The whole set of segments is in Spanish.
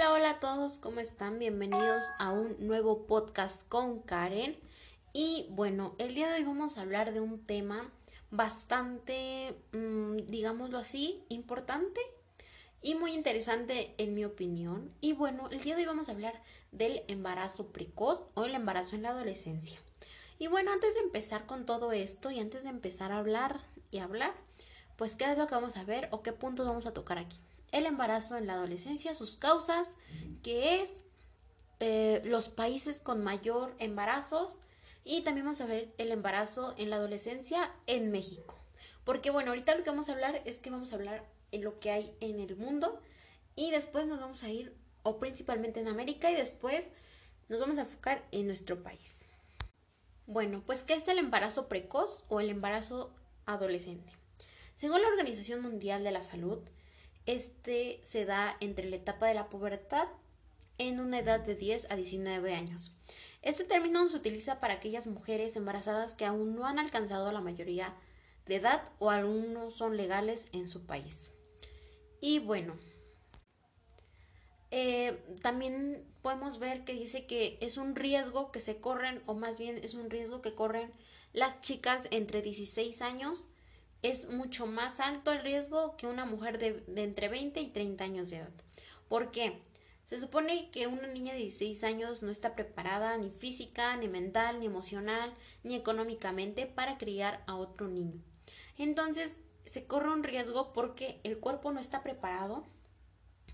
Hola, hola a todos, ¿cómo están? Bienvenidos a un nuevo podcast con Karen. Y bueno, el día de hoy vamos a hablar de un tema bastante, mm, digámoslo así, importante y muy interesante en mi opinión. Y bueno, el día de hoy vamos a hablar del embarazo precoz o el embarazo en la adolescencia. Y bueno, antes de empezar con todo esto y antes de empezar a hablar y hablar, pues qué es lo que vamos a ver o qué puntos vamos a tocar aquí. El embarazo en la adolescencia, sus causas, qué es, eh, los países con mayor embarazos y también vamos a ver el embarazo en la adolescencia en México. Porque bueno, ahorita lo que vamos a hablar es que vamos a hablar en lo que hay en el mundo y después nos vamos a ir o principalmente en América y después nos vamos a enfocar en nuestro país. Bueno, pues ¿qué es el embarazo precoz o el embarazo adolescente? Según la Organización Mundial de la Salud, este se da entre la etapa de la pubertad en una edad de 10 a 19 años. Este término se utiliza para aquellas mujeres embarazadas que aún no han alcanzado la mayoría de edad o aún no son legales en su país. Y bueno, eh, también podemos ver que dice que es un riesgo que se corren, o más bien es un riesgo que corren las chicas entre 16 años. Es mucho más alto el riesgo que una mujer de, entre 20 y 30 años de edad. ¿Por qué? Se supone que una niña de 16 años no está preparada ni física, ni mental, ni emocional, ni económicamente para criar a otro niño. Entonces, se corre un riesgo porque el cuerpo no está preparado,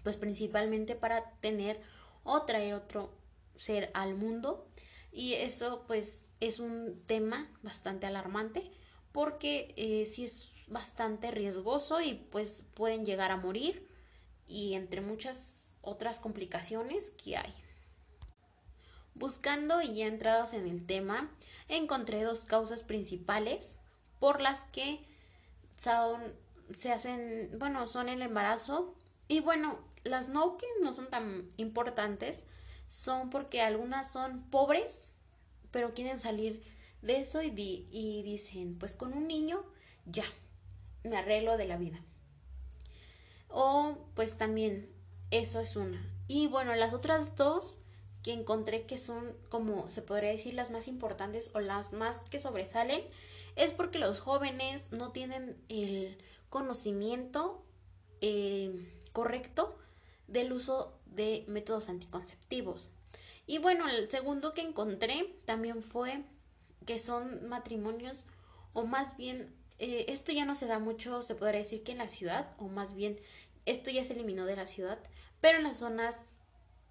pues principalmente para tener o traer otro ser al mundo. Y eso pues es un tema bastante alarmante porque eh, sí es bastante riesgoso y pues pueden llegar a morir y entre muchas otras complicaciones que hay. Buscando y ya entrados en el tema, encontré dos causas principales por las que son, se hacen, bueno, son el embarazo. Y bueno, las no que no son tan importantes son porque algunas son pobres, pero quieren salir de eso y, dicen, pues con un niño ya, me arreglo de la vida. O pues también eso es una. Y bueno, las otras dos que encontré que son como se podría decir las más importantes o las más que sobresalen es porque los jóvenes no tienen el conocimiento eh, correcto del uso de métodos anticonceptivos. Y bueno, el segundo que encontré también fue que son matrimonios o más bien eh, esto ya no se da mucho, se podría decir que en la ciudad o más bien esto ya se eliminó de la ciudad, pero en las zonas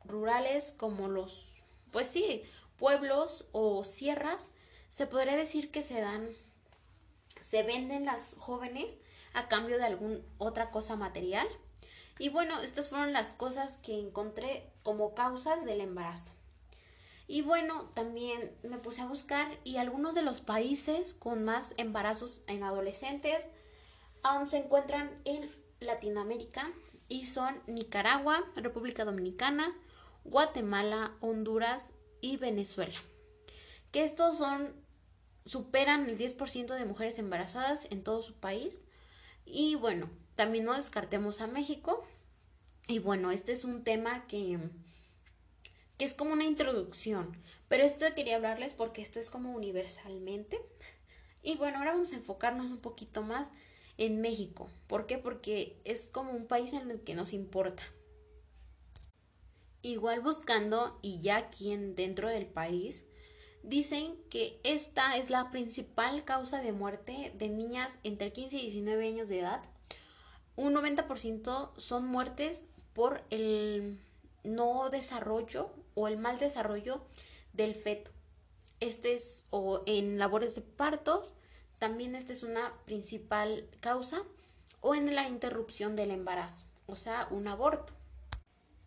rurales como los, pues sí, pueblos o sierras, se podría decir que se dan se venden las jóvenes a cambio de alguna otra cosa material. Y bueno, estas fueron las cosas que encontré como causas del embarazo. Y bueno, también me puse a buscar y algunos de los países con más embarazos en adolescentes aún se encuentran en Latinoamérica y son Nicaragua, República Dominicana, Guatemala, Honduras y Venezuela. Que estos son superan el 10% de mujeres embarazadas en todo su país. Y bueno, también no descartemos a México. Y bueno, este es un tema que, que es como una introducción. Pero esto quería hablarles porque esto es como universalmente. Y bueno, ahora vamos a enfocarnos un poquito más en México. ¿Por qué? Porque es como un país en el que nos importa. Igual buscando y ya aquí en, dentro del país, dicen que esta es la principal causa de muerte de niñas entre 15 y 19 años de edad. Un 90% son muertes por el no desarrollo o el mal desarrollo del feto. Este es, o en labores de partos, también esta es una principal causa, o en la interrupción del embarazo, o sea, un aborto.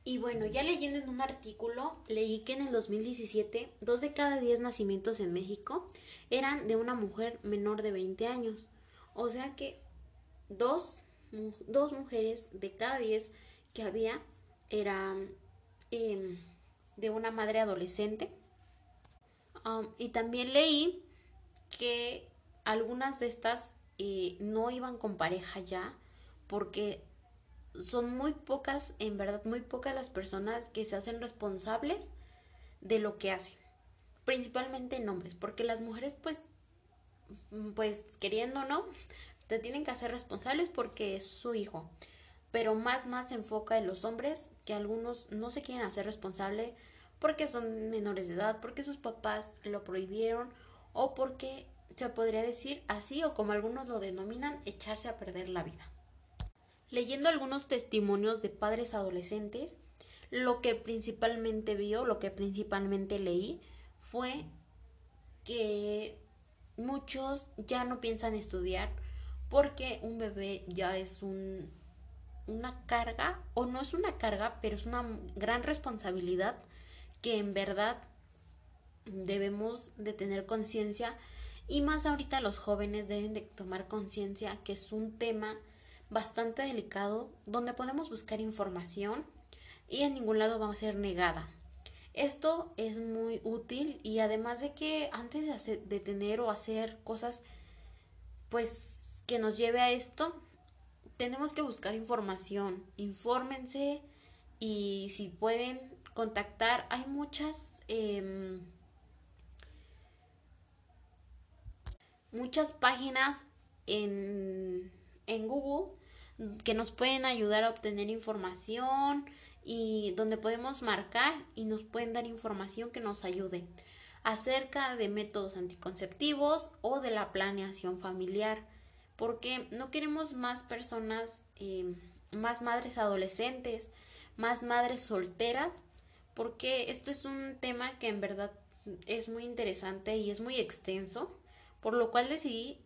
Y bueno, ya leyendo en un artículo, leí que en el 2017, dos de cada diez nacimientos en México eran de una mujer menor de 20 años. O sea que dos, dos mujeres de cada diez que había eran em, de una madre adolescente. Y también leí que algunas de estas eh, no iban con pareja ya porque son muy pocas, en verdad, muy pocas las personas que se hacen responsables de lo que hacen. Principalmente en hombres, porque las mujeres, pues, pues queriendo o no, te tienen que hacer responsables porque es su hijo. Pero más, más se enfoca en los hombres, que algunos no se quieren hacer responsable porque son menores de edad, porque sus papás lo prohibieron o porque se podría decir así o como algunos lo denominan, echarse a perder la vida. Leyendo algunos testimonios de padres adolescentes, lo que principalmente vio, lo que principalmente leí, fue que muchos ya no piensan estudiar porque un bebé ya es un, una carga, o no es una carga, pero es una gran responsabilidad que en verdad debemos de tener conciencia y más ahorita los jóvenes deben de tomar conciencia que es un tema bastante delicado donde podemos buscar información y en ningún lado va a ser negada. Esto es muy útil y además de que antes de, hacer, tener o hacer cosas pues que nos lleve a esto, tenemos que buscar información. Infórmense y si pueden contactar, hay muchas em, muchas páginas en, en Google que nos pueden ayudar a obtener información y donde podemos marcar y nos pueden dar información que nos ayude acerca de métodos anticonceptivos o de la planeación familiar porque no queremos más personas, eh, más madres adolescentes, más madres solteras, porque esto es un tema que en verdad es muy interesante y es muy extenso, por lo cual decidí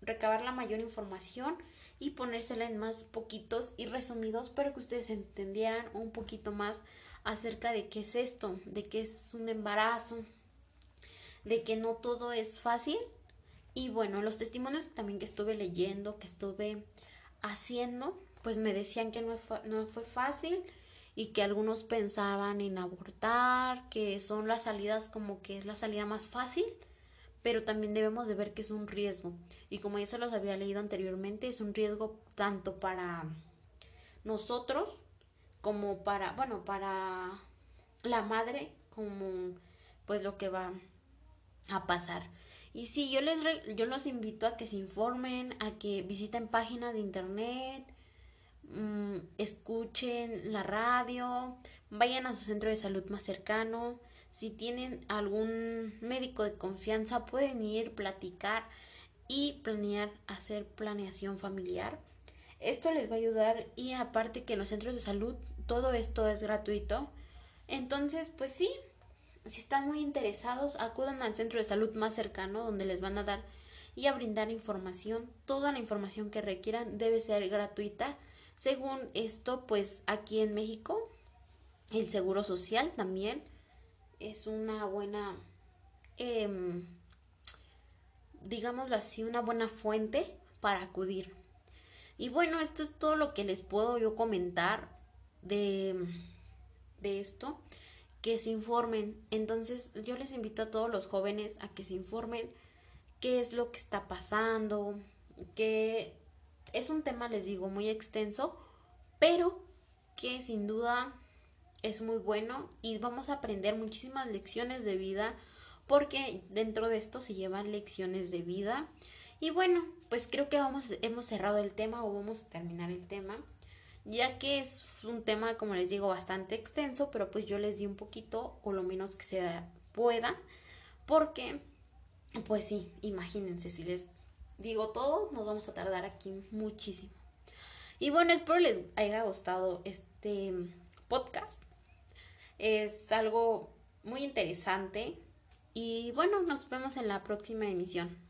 recabar la mayor información y ponérsela en más poquitos y resumidos para que ustedes entendieran un poquito más acerca de qué es esto, de qué es un embarazo, de que no todo es fácil y bueno, los testimonios también que estuve leyendo, que estuve haciendo, pues me decían que no fue, no fue fácil y que algunos pensaban en abortar, que son las salidas como que es la salida más fácil, pero también debemos de ver que es un riesgo. Y como ya se los había leído anteriormente, es un riesgo tanto para nosotros como para, bueno, para la madre, como pues lo que va a pasar. Y sí, yo les yo los invito a que se informen, a que visiten páginas de internet, mm, escuchen la radio, vayan a su centro de salud más cercano. Si tienen algún médico de confianza, pueden ir, platicar y planear, hacer planeación familiar. Esto les va a ayudar y aparte que en los centros de salud todo esto es gratuito. Entonces, pues sí, si están muy interesados, acudan al centro de salud más cercano donde les van a dar y a brindar información. Toda la información que requieran debe ser gratuita. Según esto, pues aquí en México, el Seguro Social también es una buena, eh, digámoslo así, una buena fuente para acudir. Y bueno, esto es todo lo que les puedo yo comentar de, de esto que se informen. Entonces yo les invito a todos los jóvenes a que se informen qué es lo que está pasando, que es un tema, les digo, muy extenso, pero que sin duda es muy bueno y vamos a aprender muchísimas lecciones de vida porque dentro de esto se llevan lecciones de vida. Y bueno, pues creo que vamos, hemos cerrado el tema o vamos a terminar el tema ya que es un tema, como les digo, bastante extenso, pero pues yo les di un poquito o lo menos que se pueda, porque, pues sí, imagínense, si les digo todo, nos vamos a tardar aquí muchísimo. Y bueno, espero les haya gustado este podcast. Es algo muy interesante. Y bueno, nos vemos en la próxima emisión.